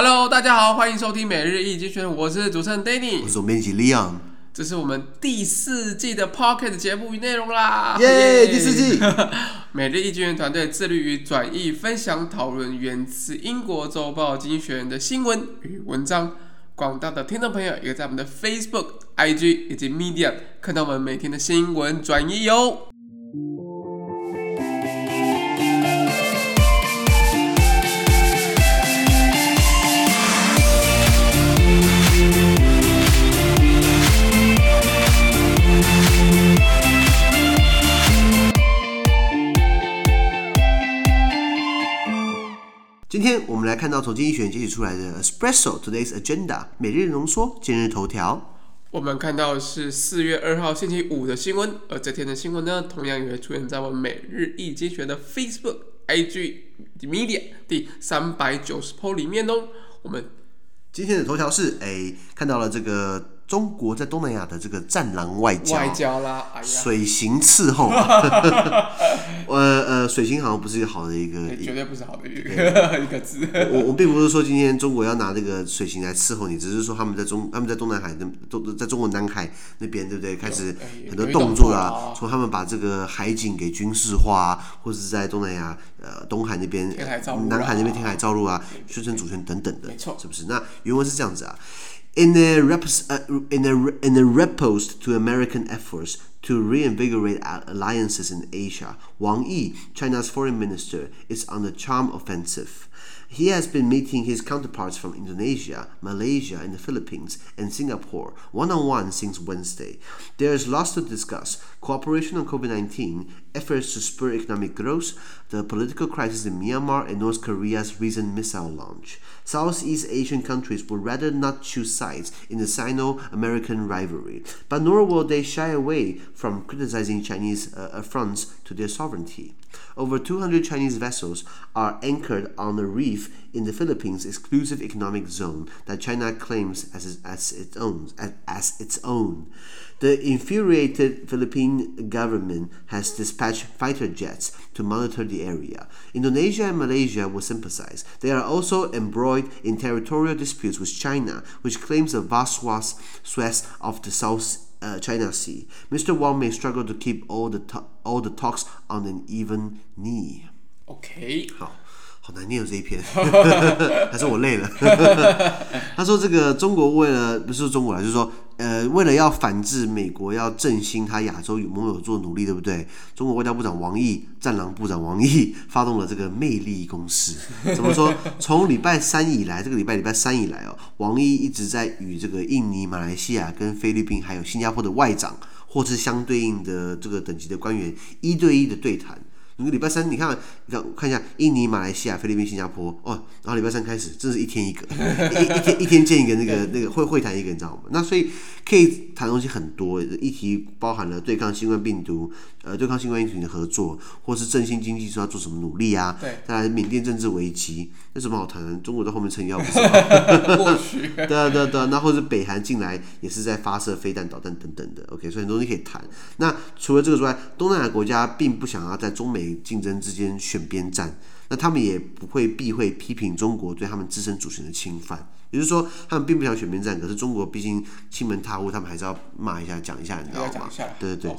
Hello，大家好，欢迎收听每日易经济学人，我是主持人 Danny，我是总编辑 Leon，这是我们第四季的 Podcast 节目与内容啦，耶、第四季，每日易经济学人团队致力于转译、分享、讨论源自英国周报经济学人的新闻与文章，广大的听众朋友也在我们的 Facebook、IG 以及 Medium 看到我们每天的新闻转译哟。今天我们来看到从经济学人截取出来的 Espresso Today's Agenda 每日浓缩今日头条。我们看到的是四月二号星期五的新闻，而这天的新闻呢，同样也会出现在我们每日一经济学的 Facebook、IG、Media 第三百九十 po 里面哦。我们今天的头条是，哎，看到了这个。中国在东南亚的这个战狼外交，外交啦，哎、水行伺候，呃呃，水行好像不是一个好的一个，绝对不是好的一个 一个字。我我并不是说今天中国要拿这个水行来伺候你，只是说他们在中他们在东南海的都在中国南海那边，对不对？开始很多动作啊，从他们把这个海警给军事化，或者是在东南亚呃东海那边、南海那边填海造陆啊，宣称主权等等的，是不是？那原文是这样子啊。In a, uh, in, a, in a riposte to American efforts to reinvigorate alliances in Asia, Wang Yi, China's foreign minister, is on the charm offensive. He has been meeting his counterparts from Indonesia, Malaysia, and the Philippines, and Singapore one on one since Wednesday. There is lots to discuss cooperation on COVID 19, efforts to spur economic growth, the political crisis in Myanmar, and North Korea's recent missile launch. Southeast Asian countries would rather not choose sides in the Sino American rivalry, but nor will they shy away from criticizing Chinese uh, affronts to their sovereignty. Over 200 Chinese vessels are anchored on a reef in the Philippines exclusive economic zone that China claims as, as, its, own, as, as its own. The infuriated Philippine government has dispatched fighter jets to monitor the area. Indonesia and Malaysia will sympathize. They are also embroiled in territorial disputes with China, which claims a vast swath of the South uh, China Sea. Mr. Wang may struggle to keep all the all the talks on an even knee. OK，好，好难念这一篇，还是我累了。他说：“这个中国为了不是中国来，就是说。”呃，为了要反制美国，要振兴他亚洲与盟友做努力，对不对？中国外交部长王毅、战狼部长王毅发动了这个魅力攻势。怎么说？从礼拜三以来，这个礼拜礼拜三以来哦，王毅一直在与这个印尼、马来西亚、跟菲律宾还有新加坡的外长，或是相对应的这个等级的官员一对一的对谈。你个礼拜三，你看，你看，看一下印尼、马来西亚、菲律宾、新加坡，哦，然后礼拜三开始，真是一天一个，一 一天一天见一个那个那个会会谈一个，你知道吗？那所以可以谈东西很多，议题包含了对抗新冠病毒，呃，对抗新冠疫情的合作，或是振兴经济说要做什么努力啊？对，再来缅甸政治危机，那什么好谈？中国在后面撑腰不是吗？过去，对啊对啊对啊，那或者北韩进来也是在发射飞弹、导弹等等的，OK，所以很多东西可以谈。那除了这个之外，东南亚国家并不想要在中美竞争之间选边站，那他们也不会避讳批评中国对他们自身主权的侵犯。也就是说，他们并不想选边站，可是中国毕竟欺门踏户，他们还是要骂一下、讲一下，你知道吗？对对对。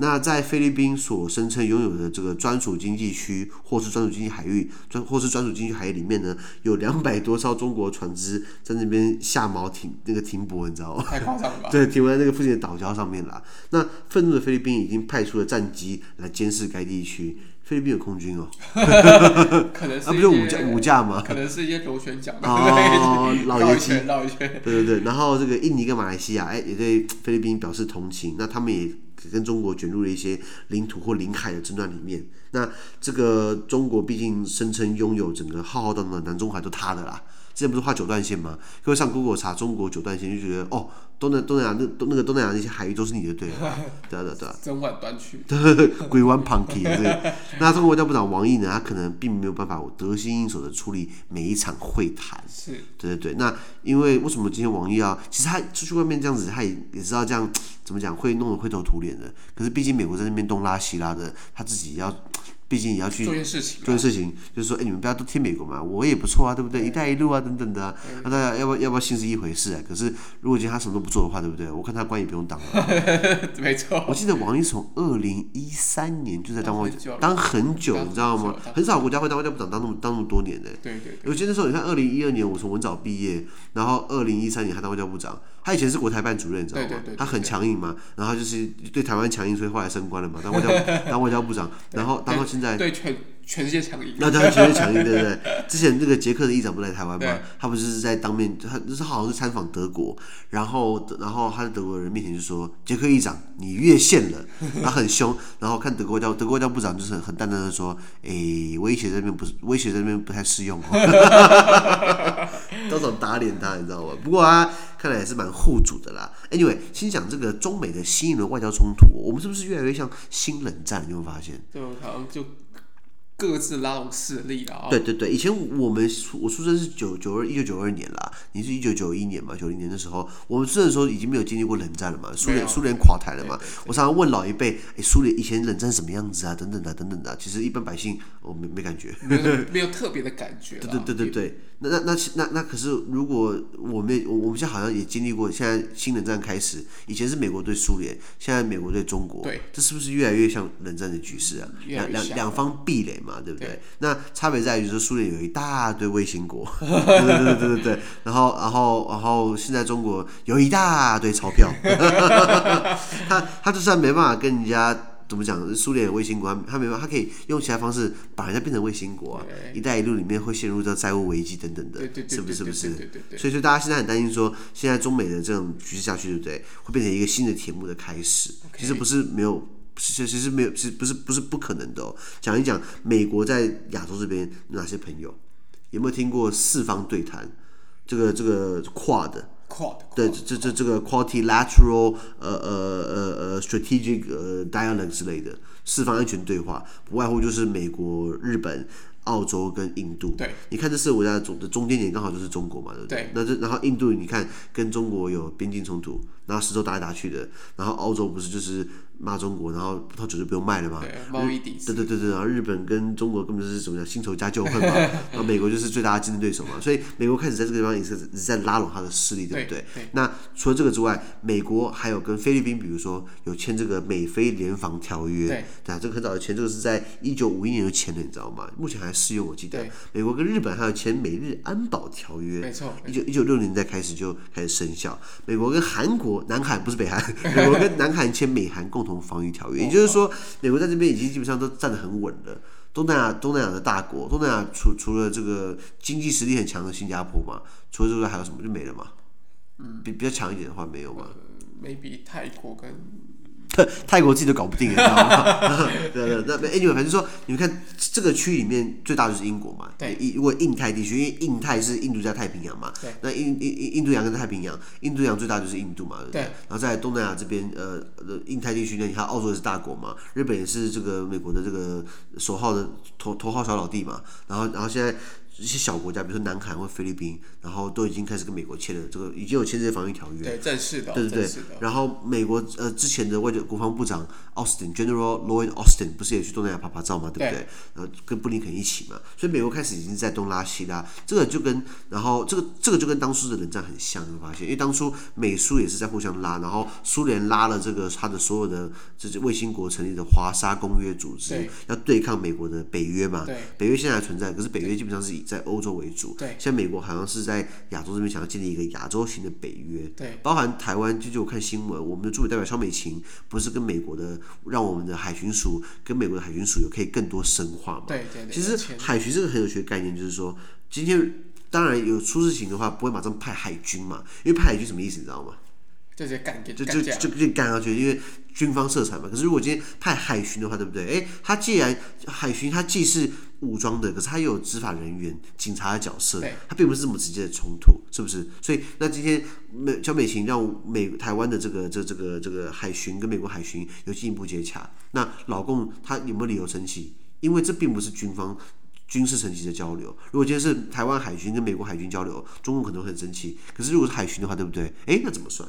那在菲律宾所声称拥有的这个专属经济区，或是专属经济海域，专或是专属经济海域里面呢，有两百多艘中国船只在那边下锚停那个停泊，你知道吗？太夸张了吧？对，停泊在那个附近的岛礁上面了。那愤怒的菲律宾已经派出了战机来监视该地区。菲律宾有空军哦，可能是啊，不就五架五架吗？可能是一些螺旋桨哦，老爷机，绕一圈，对对对。然后这个印尼跟马来西亚，哎，也对菲律宾表示同情。那他们也跟中国卷入了一些领土或领海的争端里面。那这个中国毕竟声称拥有整个浩浩荡荡的南中海都他的啦。之前不是画九段线吗？各位上 Google 查中国九段线，就觉得哦，东南东南亚那东那个东南亚那些海域都是你的，对，对啊对啊对啊，整晚端去，鬼湾 Punky 对。那中国外交部长王毅呢？他可能并没有办法得心应手的处理每一场会谈，是，对对对。那因为为什么今天王毅啊？其实他出去外面这样子，他也也知道这样怎么讲会弄得灰头土脸的。可是毕竟美国在那边东拉西拉的，他自己要。毕竟也要去做件事情，做件事情，就是说，哎，你们不要都听美国嘛，我也不错啊，对不对？一带一路啊，等等的，那大家要不要要不要信是一回事啊。可是如果今天他什么都不做的话，对不对？我看他官也不用当了。没错。我记得王毅从二零一三年就在当外交，当很久，你知道吗？很少国家会当外交部长当那么当那么多年的。对对。我记得那时候，你看二零一二年我从文藻毕业，然后二零一三年还当外交部长。他以前是国台办主任，你知道吗？他很强硬嘛，然后就是对台湾强硬，所以后来升官了嘛，当外交 当外交部长，然后当到现在对全全世界强硬。那他全世界强硬，对不对？之前那个捷克的议长不来台湾吗？他不是在当面，他就是好像是参访德国，然后然后他在德国人面前就说：“捷克议长，你越线了。”他很凶，然后看德国外交德国外交部长就是很淡淡的说：“哎，威胁在那边不是威胁在那边不太适用。”当场打脸他，你知道吗？不过啊。看来也是蛮护主的啦。Anyway，心想这个中美的新一轮外交冲突，我们是不是越来越像新冷战？你有没有发现？对，好像就。各自拉拢势力了。对对对，以前我们我出生是九九二一九九二年啦，你是一九九一年嘛？九零年的时候，我们出生的时候已经没有经历过冷战了嘛？苏联苏联垮台了嘛？我常常问老一辈，哎，苏联以前冷战什么样子啊？等等的等等的，其实一般百姓我没没感觉，没有没有特别的感觉。对对对对对，那那那那那可是如果我们我我们现在好像也经历过，现在新冷战开始，以前是美国对苏联，现在美国对中国，对，这是不是越来越像冷战的局势啊？两两两方壁垒。嘛，对不对？对，那差别在于说，苏联有一大堆卫星国，对对对对对对。然后，然后，然后，现在中国有一大堆钞票，他他就算没办法跟人家怎么讲，苏联有卫星国，他没办法，他可以用其他方式把人家变成卫星国啊。一带一路里面会陷入到债务危机等等的，是不是？是不是？所以说，大家现在很担心说，现在中美的这种局势下去，对不对？会变成一个新的铁幕的开始。其实不是没有。其实其实没有，其实不是不是不可能的哦。讲一讲美国在亚洲这边哪些朋友，有没有听过四方对谈？这个这个 Quad，Quad，对，这这这个 Quadrilateral 呃呃呃呃 Strategic 呃 Dialogue 之类的四方安全对话，不外乎就是美国、日本。澳洲跟印度，对，你看这四个国家的中的中间点刚好就是中国嘛，对不对？对，那这然后印度你看跟中国有边境冲突，然后石头打来打去的，然后澳洲不是就是骂中国，然后葡萄酒就不用卖了嘛，对，贸易抵制，对对对对，然后日本跟中国根本就是什么叫新仇加旧恨嘛，然后美国就是最大的竞争对手嘛，所以美国开始在这个地方也是在拉拢他的势力，对不对？对，对，那除了这个之外，美国还有跟菲律宾，比如说有签这个美菲联防条约，对，对啊，这个很早的签，这个是在一九五一年就签的，你知道吗？目前还适用，我记得。美国跟日本还有签美日安保条约，没错，一九一九六零年代开始就开始生效。美国跟韩国、南韩不是北韩，美国跟南韩签美韩共同防御条约，也就是说，美国在这边已经基本上都站得很稳了。东南亚，东南亚的大国，东南亚除除了这个经济实力很强的新加坡嘛，除了这个还有什么就没了嘛？嗯，比比较强一点的话没有嘛？没比泰国跟。泰国自己都搞不定，你知道吗？对对，那 anyway，反正说，你们看这个区里面最大的就是英国嘛。对。因为印太地区，因为印太是印度加太平洋嘛。对。那印印印度洋跟太平洋，印度洋最大就是印度嘛，对不对？对。然后在东南亚这边，呃，印太地区呢，你看澳洲也是大国嘛，日本也是这个美国的这个首号的头头号小老弟嘛。然后，然后现在。一些小国家，比如说南韩或菲律宾，然后都已经开始跟美国签了这个，已经有签这些防御条约。对，正式的。对对对。然后美国呃之前的外交国防部长 Austin General Lloyd Austin 不是也去东南亚拍拍照嘛，对不对？然后跟布林肯一起嘛，所以美国开始已经在东拉西拉，这个就跟然后这个这个就跟当初的冷战很像，你会发现，因为当初美苏也是在互相拉，然后苏联拉了这个他的所有的这些卫星国成立的华沙公约组织，对要对抗美国的北约嘛。对。北约现在还存在，可是北约基本上是以在欧洲为主，对，像美国好像是在亚洲这边想要建立一个亚洲型的北约，对，包含台湾，就就我看新闻，我们的驻美代表肖美琴不是跟美国的，让我们的海巡署跟美国的海巡署有可以更多深化嘛？对对对。其实海巡这个很有趣的概念，就是说今天当然有出事情的话，不会马上派海军嘛，因为派海军什么意思，你知道吗？就就干就就就就干下去，因为军方色彩嘛。可是如果今天派海巡的话，对不对？诶，他既然海巡，他既是武装的，可是他又有执法人员、警察的角色，他并不是这么直接的冲突，是不是？所以那今天美小美琴让美台湾的这个这这个这个海巡跟美国海巡有进一步接洽，那老共他有没有理由生气？因为这并不是军方军事层级的交流。如果今天是台湾海军跟美国海军交流，中共可能会很生气。可是如果是海巡的话，对不对？诶，那怎么算？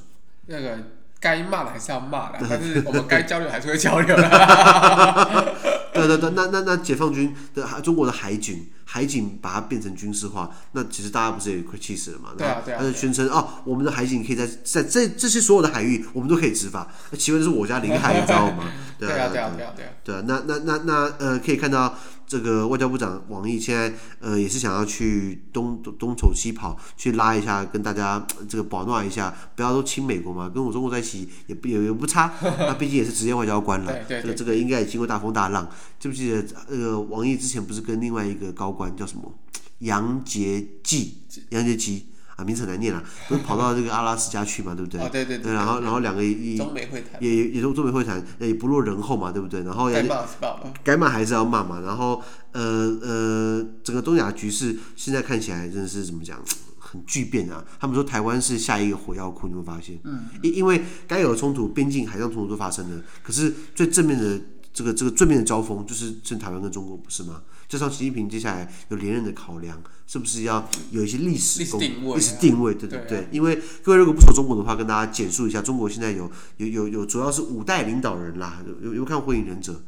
那个该骂的还是要骂的，但是我们该交流还是会交流的。对对对，那那那解放军的中国的海警，海警把它变成军事化，那其实大家不是也快气死了嘛？对啊对啊。他就宣称哦，我们的海警可以在在这这些所有的海域，我们都可以执法。那请问这是我家领海，你知道吗？对啊对啊对啊对啊。对啊，那那那那呃，可以看到。这个外交部长王毅现在呃也是想要去东东走西跑，去拉一下，跟大家这个保暖一下，不要都亲美国嘛，跟我中国在一起也不也也不差，他毕竟也是职业外交官了，这个这个应该也经过大风大浪。记不记得那个王毅之前不是跟另外一个高官叫什么杨洁篪，杨洁篪。啊，名字很难念了，不是跑到这个阿拉斯加去嘛，对不对？哦，对对对。然后，然后两个也中美会谈，也也中中美会谈，也不落人后嘛，对不对？然后该骂是骂，该骂还是要骂嘛。然后，呃呃，整个东亚局势现在看起来真的是怎么讲，很巨变啊。他们说台湾是下一个火药库，你会发现，嗯，因因为该有的冲突，边境海上冲突都发生了，可是最正面的这个这个正面的交锋，就是正台湾跟中国，不是吗？加上习近平接下来有连任的考量，是不是要有一些历史历史定位？历史定位，对对对。对啊、因为各位如果不熟中国的话，跟大家简述一下，中国现在有有有有主要是五代领导人啦，有有有看火影忍者，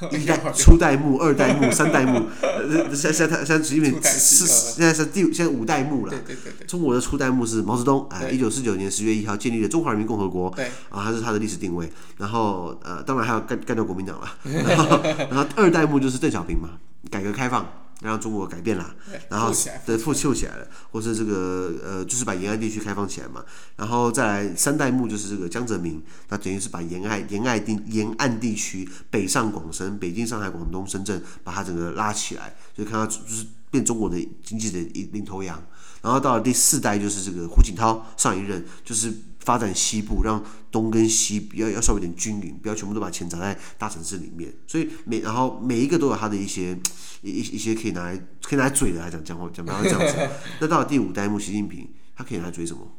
一代初代目、二代目、三代目，现在现在现在习近平是现在是第现在五代目了。对对对对。中国的初代目是毛泽东，哎，一九四九年十月一号建立了中华人民共和国，对啊，它是他的历史定位。然后呃，当然还要干干掉国民党了。然后然后二代目就是邓小平嘛，改革开放。让中国改变了，然后对富秀起来了，或是这个呃，就是把沿岸地区开放起来嘛。然后再来三代目就是这个江泽民，那等于是把沿岸沿岸地沿岸地区北上广深、北京、上海、广东、深圳，把它整个拉起来，就看到就是变中国的经济的领头羊。然后到了第四代就是这个胡锦涛上一任，就是。发展西部，让东跟西要要稍微有点均匀，不要全部都把钱砸在大城市里面。所以每然后每一个都有他的一些一一些可以拿来可以拿来嘴的来讲讲话讲，不要这样子。那到了第五代目习近平，他可以拿来嘴什么？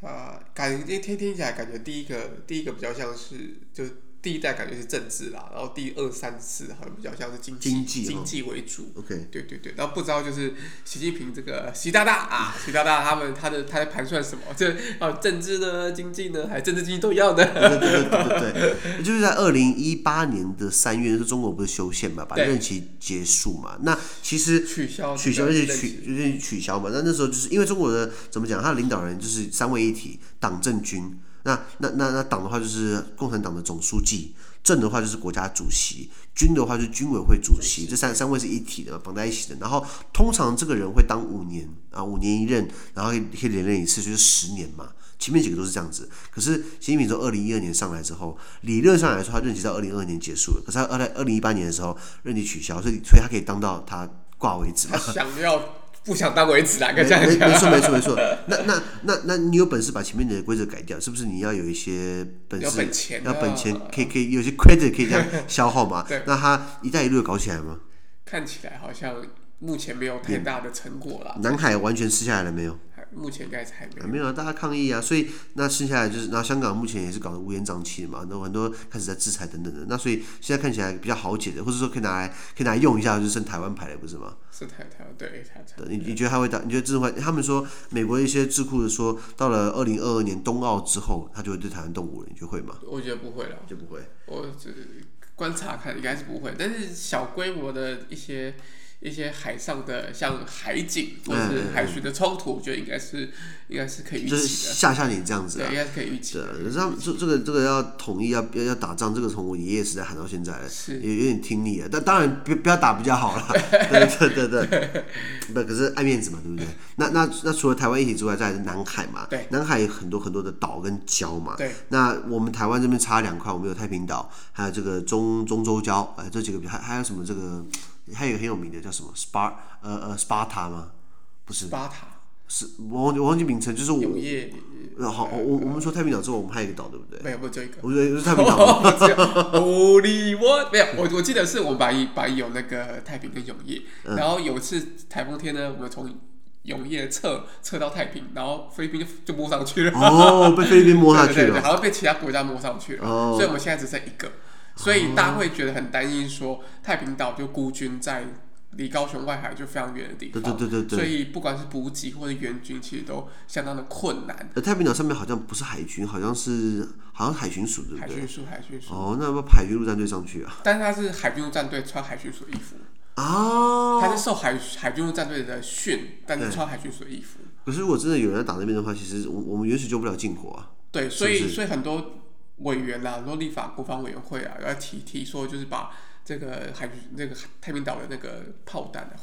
他感觉听听起来感觉第一个第一个比较像是就。第一代感觉是政治啦，然后第二三次好像比较像是经济经济经济为主。OK，对对对，然后不知道就是习近平这个习大大啊，习大大他们他的他在盘算什么？这啊政治呢，经济呢，还政治经济都一样的。对对对对对，对就是在二零一八年的三月，是中国不是修宪嘛，把任期结束嘛？那其实取消取消而且取就是取消嘛？那那时候就是因为中国的怎么讲，他的领导人就是三位一体，党政军。那那那那党的话就是共产党的总书记，政的话就是国家主席，军的话就是军委会主席，这三三位是一体的，绑在一起的。然后通常这个人会当五年啊，五年一任，然后可以连任一次，就是十年嘛。前面几个都是这样子。可是习近平从二零一二年上来之后，理论上来说他任期到二零二二年结束了，可是他二在二零一八年的时候任期取消，所以所以他可以当到他挂为止嘛。他想要。不想当为止，哪个这样讲？没错没错没错。那那那那你有本事把前面的规则改掉，是不是？你要有一些本事，要本钱，要本钱，可以可以有些 credit 可以这样 消耗嘛？对。那他一带一路搞起来吗？看起来好像目前没有太大的成果了。南海完全吃下来了没有？目前应该是还没有，没有啊，大家抗议啊，所以那剩下来就是，那香港目前也是搞得乌烟瘴气的嘛，那很多开始在制裁等等的，那所以现在看起来比较好解的，或者说可以拿来可以拿来用一下，就是剩台湾牌了，不是吗？是台台湾对台台。你你觉得他会打？你觉得这种他们说美国一些智库的说，到了二零二二年冬奥之后，他就会对台湾动武了，你觉得会吗？我觉得不会了，就不会。我只观察看，应该是不会，但是小规模的一些。一些海上的像海警或是海巡的冲突，我觉得应该是应该是可以预期的。就是吓吓你这样子啊，对，应该是可以预期的。对，这这这个这个要统一要要要打仗，这个从我爷爷时代喊到现在了，是也有点听腻了。但当然不不要打比较好了，对对对对。不，可是爱面子嘛，对不对？那那那除了台湾一体之外，再来是南海嘛。对。南海有很多很多的岛跟礁嘛。对。那我们台湾这边差两块，我们有太平岛，还有这个中中洲礁，哎，这几个还还有什么这个？还有一个很有名的叫什么 Spar 呃呃 Sparta 吗？不是，Sparta 是我忘记我忘记名称，就是我。永业。好，我我们说太平岛之后，我们还有一个岛，对不对？没有，不就一个。我觉得是 太平岛。Holy what？没有，我我记得是我们把一把有那个太平跟永夜，然后有一次台风天呢，我们从永业撤撤到太平，然后菲律宾就摸上去了。哦，被菲律宾摸上去了，好像被其他国家摸上去了。所以我们现在只剩一个。所以大家会觉得很担心，说太平岛就孤军在离高雄外海就非常远的地方，对对对对，所以不管是补给或者援军，其实都相当的困难。而太平岛上面好像不是海军，好像是好像海巡署对不对？海巡署，海巡署。哦，那要不要海军陆战队上去啊？但是他是海军陆战队穿海巡署衣服哦，他是受海海军陆战队的训，但是穿海巡署衣服。可是如果真的有人在打那边的话，其实我我们原始救不了近火啊。对，所以所以很多委员啊，很多立法国防委员会啊，要提提说，就是把这个海那个太平岛的那个炮弹的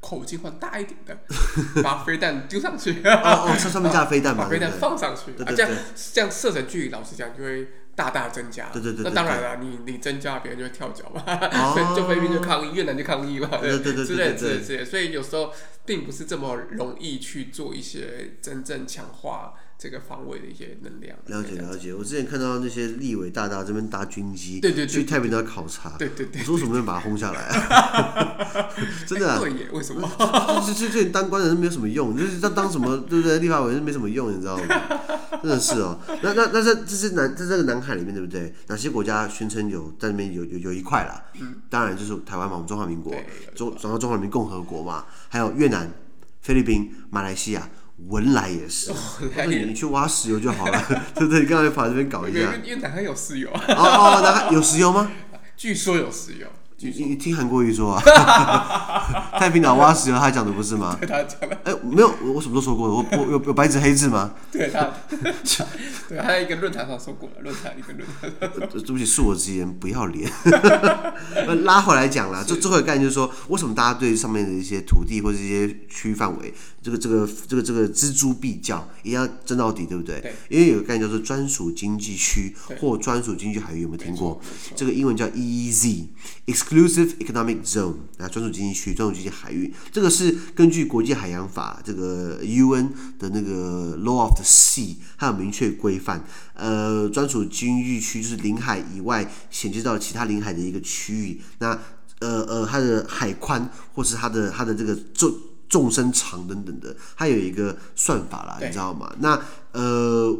口径换大一点的，把飞弹丢上去。哦哦，上面架飞弹嘛，把飞弹放上去，对对对这样这样射程距离，老实讲就会大大增加。对对对，那当然了，你你增加，别人就会跳脚嘛，就菲律宾就抗议，越南就抗议嘛，对对对，之类之类之类。所以有时候并不是这么容易去做一些真正强化。这个防卫的一些能量，了解了解。我之前看到那些立委大大这边搭军机，对对，去太平岛考察，对对对，我说什么要把它轰下来啊？真的啊？对耶，为什么？这这这当官的人没有什么用，就是当当什么，对不对？立法委员没什么用，你知道吗？真的是哦。那那那这这是南在这个南海里面，对不对？哪些国家宣称有在那边有有有一块啦？嗯，当然就是台湾嘛，我们中华民国，中然后中华人民共和国嘛，还有越南、菲律宾、马来西亚。文莱也是，那你你去挖石油就好了，对不对？你刚才跑这边搞一下。因为南还有石油啊？哦哦，南海有石油吗？据说有石油。你你听韩国瑜说啊？太平岛挖石油，他讲的不是吗？对他讲的。哎，没有，我什么都说过的，我我有有白纸黑字吗？对他，对，他在一个论坛上说过了，论坛一个论坛。对不起，恕我直言，不要脸。拉回来讲了，最最后一个概念就是说，为什么大家对上面的一些土地或者一些区域范围？这个这个这个这个锱铢必较，一定要争到底，对不对？对。因为有个概念叫做专属经济区或专属经济海域，有没有听过？这个英文叫 EEZ，Exclusive Economic Zone 啊，专属经济区、专属经济海域。这个是根据国际海洋法这个 UN 的那个 Law of the Sea，它有明确规范。呃，专属经济区就是领海以外衔接到其他领海的一个区域。那呃呃，它的海宽或是它的它的这个重。纵深长等等的，它有一个算法啦，你知道吗？那呃，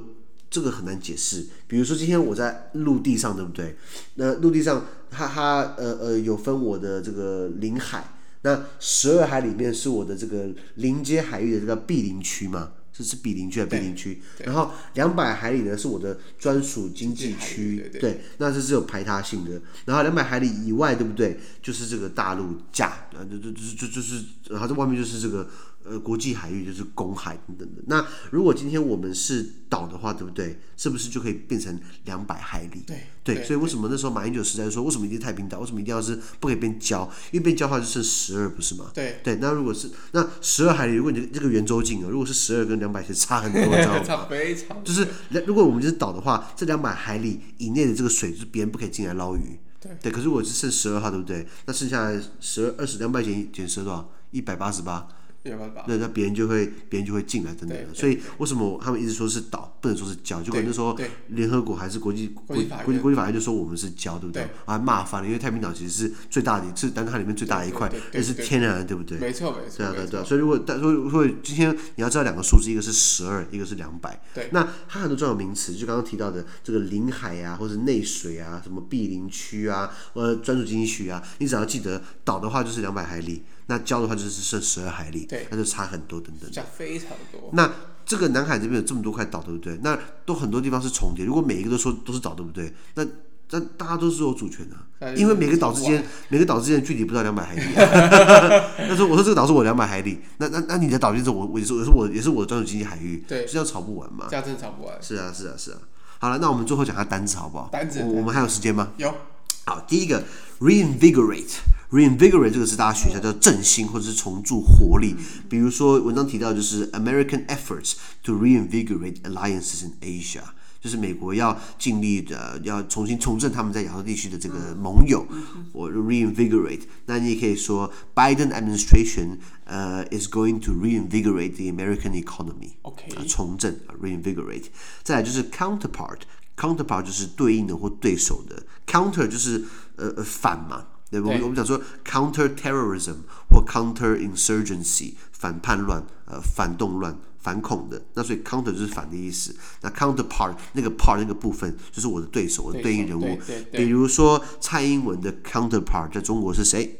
这个很难解释。比如说今天我在陆地上，对不对？那陆地上它，它它呃呃有分我的这个领海，那十二海里面是我的这个临接海域的这个毗邻区吗？这是比邻区还是毗邻区？然后两百海里呢是我的专属经济区，对，对，对，那这是有排他性的。然后两百海里以外，对不对？就是这个大陆架，啊，就就就就就是，然后这外面就是这个。呃，国际海域就是公海等等的。那如果今天我们是岛的话，对不对？是不是就可以变成两百海里？对对，所以为什么那时候马英九时代说，为什么一定太平岛？为什么一定要是不可以变礁？因为变礁的话就剩十二，不是吗？对对。那如果是那十二海里，如果你这个圆周径啊，如果是十二跟两百，其实差很多，知道吗？差非常。就是如果我们就是岛的话，这两百海里以内的这个水，就是别人不可以进来捞鱼。对对。可是如果是剩十二号，对不对？那剩下十二、二十、两百减减十多少？一百八十八。那那别人就会别人就会进来等等的，所以为什么他们一直说是岛，不能说是礁？就可能说联合国还是国际国际国际国际法院就说我们是礁，对不对？啊，骂翻了，因为太平岛其实是最大的，是南海里面最大的一块，也是天然的，对不对？没错没错。对啊对对啊，所以如果但所以所以今天你要知道两个数字，一个是十二，一个是两百。对。那它很多专有名词，就刚刚提到的这个领海啊，或者内水啊，什么毗邻区啊，或者专属经济区啊，你只要记得岛的话就是两百海里。那礁的话就是剩十二海里，对，那就差很多，等等。差非常多。那这个南海这边有这么多块岛，对不对？那都很多地方是重叠。如果每一个都说都是岛，对不对？那那大家都是有主权的，啊，因为每个岛之间每个岛之间距离不到两百海里，啊。那说我说这个岛是我两百海里，那那那你的岛就是我我也是也是我也是我的专属经济海域，对，这样吵不完嘛？这样真的吵不完。是啊是啊是啊。好了，那我们最后讲下单词好不好？单词，我们还有时间吗？有。好，第一个 reinvigorate，reinvigorate 这个是大家学一下叫振兴或者是重铸活力。比如说文章提到就是 American efforts to reinvigorate alliances in Asia，就是美国要尽力的要重新重振他们在亚洲地区的这个盟友。我 reinvigorate，那你也可以说 Biden administration 呃、uh, is going to reinvigorate the American economy。OK，重振 reinvigorate。再来就是 counterpart。Counterpart 就是对应的或对手的，counter 就是呃呃反嘛，对不？我们我们讲说 counter terrorism 或 counter insurgency 反叛乱呃反动乱反恐的，那所以 counter 就是反的意思。那 counterpart 那个 part 那个部分就是我的对手，我的对应人物。比如说蔡英文的 counterpart 在中国是谁？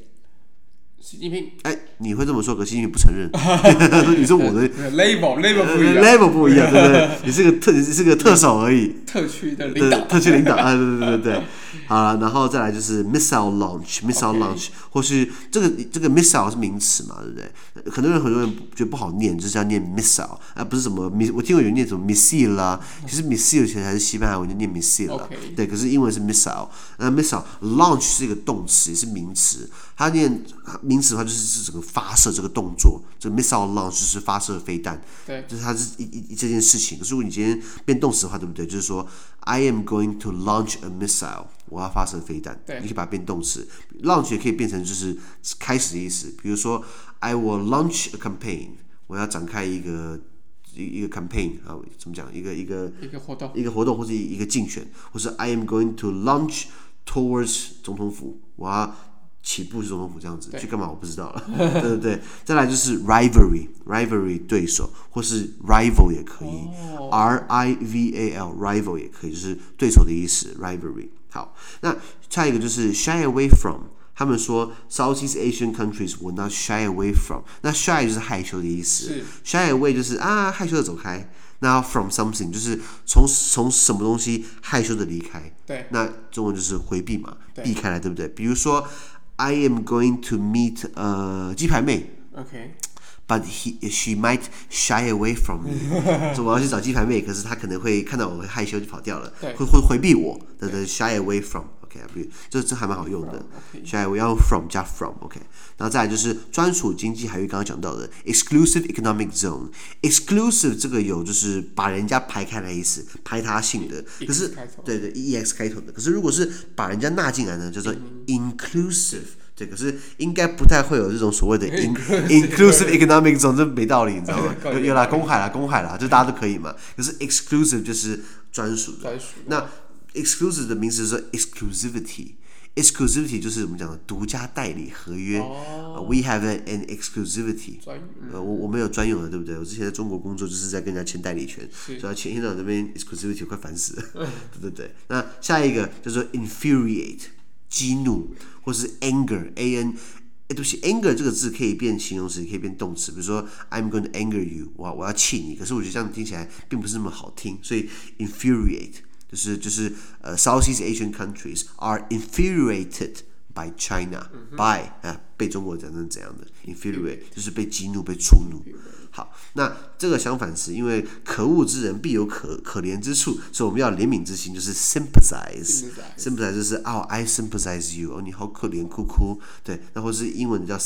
习近平，哎，你会这么说，可习近平不承认。你说我的 level level 不一样，level 不一样，对不对？你是个特，你是个特首而已。特区的领导，特区领导啊，对对对对对。好了，然后再来就是 missile launch，missile launch，或是这个这个 missile 是名词嘛，对不对？很多人很多人觉得不好念，就是要念 missile，啊，不是什么 miss，我听过有人念什么 missile 啦，其实 missile 其实还是西班牙文就念 missile 啦，对，可是英文是 missile，那 missile launch 是一个动词，也是名词，它念名词的话就是是整个发射这个动作，这个 missile launch 就是发射飞弹，对，就是它是一一这件事情。可是如果你今天变动词的话，对不对？就是说 I am going to launch a missile。我要发射飞弹，对你可以把它变动词，launch 也可以变成就是开始的意思。比如说，I will launch a campaign，我要展开一个一一个 campaign 啊，怎么讲？一个一个一个活动，一个活动或者一个竞选，或是 I am going to launch towards 总统府，我要起步是总统府这样子，去干嘛？我不知道了。对对对，再来就是 rivalry，rivalry 对手，或是 rival 也可以，R I V A L，rival 也可以，就是对手的意思，rivalry。好，那下一个就是 shy away from。他们说 Southeast Asian countries will not shy away from。那 shy 就是害羞的意思，shy away 就是啊害羞的走开。那 from something 就是从从什么东西害羞的离开。对，那中文就是回避嘛，避开来，对不对？比如说 I am going to meet 呃鸡排妹。OK。But he she might shy away from me。说我要去找鸡排妹，可是她可能会看到我会害羞就跑掉了，会会回避我。对对，shy away from。OK，这这还蛮好用的。shy away 要 from 加 from。OK，然后再来就是专属经济海域，刚刚讲到的 exclusive economic zone。exclusive 这个有就是把人家排开来意思，排他性的。可是对对，ex 开头的。可是如果是把人家纳进来呢，叫做 inclusive。对，可是应该不太会有这种所谓的 in inclusive economic zone，这没道理，你知道吗？有有啦，公海啦，公海啦，就大家都可以嘛。可是 exclusive 就是专属的。那 exclusive 的名词是 exclusivity，exclusivity 就是我们讲的独家代理合约。We have an exclusivity。呃，我我们有专用的，对不对？我之前在中国工作就是在跟人家签代理权，所以签签到这边 exclusivity 快烦死了。对对对。那下一个叫做 infuriate。激怒，或是 anger，a n，哎，对不起，anger 这个字可以变形容词，也可以变动词。比如说，I'm going to anger you，我我要气你。可是我觉得这样听起来并不是那么好听，所以 infuriate 就是就是呃，Southeast Asian countries are infuriated by China，by 啊，被中国讲成怎样的？infuriate 就是被激怒、被触怒。好，那这个相反是，因为可恶之人必有可可怜之处，所以我们要怜悯之心，就是 sympathize。sympathize 就是哦，I sympathize you，哦，你好可怜，哭哭。对，那或是英文叫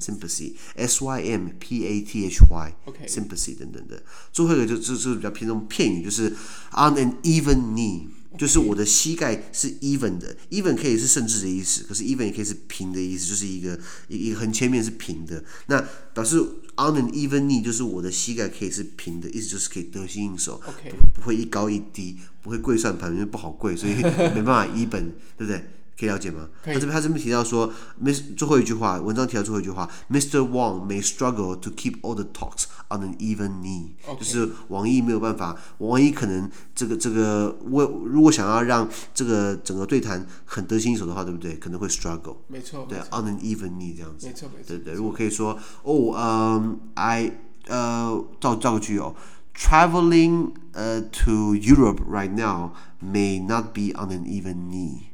sympathy，sympathy，s y m p a t h y，sympathy 等等的。最后一个就就就比较偏重片语，就是 on an even knee。就是我的膝盖是 even 的，even 可以是甚至的意思，可是 even 也可以是平的意思，就是一个一一个横切面是平的。那表示 on an even knee 就是我的膝盖可以是平的，意思就是可以得心应手.不不会一高一低，不会跪算盘，因为不好跪，所以没办法 even，对不对？可以了解吗？他这边他这边提到说，Miss 最后一句话，文章提到最后一句话，Mr. Wang may struggle to keep all the talks on an even knee，就是王毅没有办法，王毅可能这个这个我如果想要让这个整个对谈很得心应手的话，对不对？可能会 struggle，没错，对，on an even knee 这样子，没错没错，对对。如果可以说，哦，嗯，I，呃，造造个句哦，traveling 呃 to Europe right now may not be on an even knee。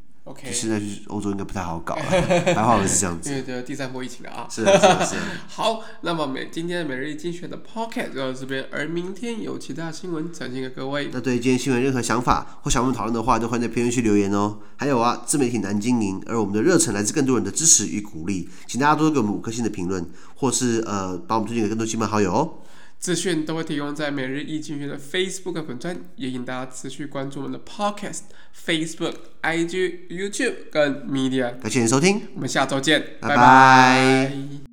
现在去欧洲应该不太好搞了，白话文是这样子。因为这第三波疫情了啊。是是是。好，那么每今天的每日精选的 Podcast 就到这边，而明天有其他新闻呈现给各位。那对今天新闻任何想法或想我们讨论的话，都欢迎在评论区留言哦。还有啊，自媒体难经营，而我们的热忱来自更多人的支持与鼓励，请大家多多给我们五颗星的评论，或是呃把我们推荐给更多亲朋好友哦。资讯都会提供在每日易经学的 Facebook 粉专，也请大家持续关注我们的 Podcast、Facebook、IG、YouTube 跟 Media。感谢您收听，我们下周见，拜拜。拜拜。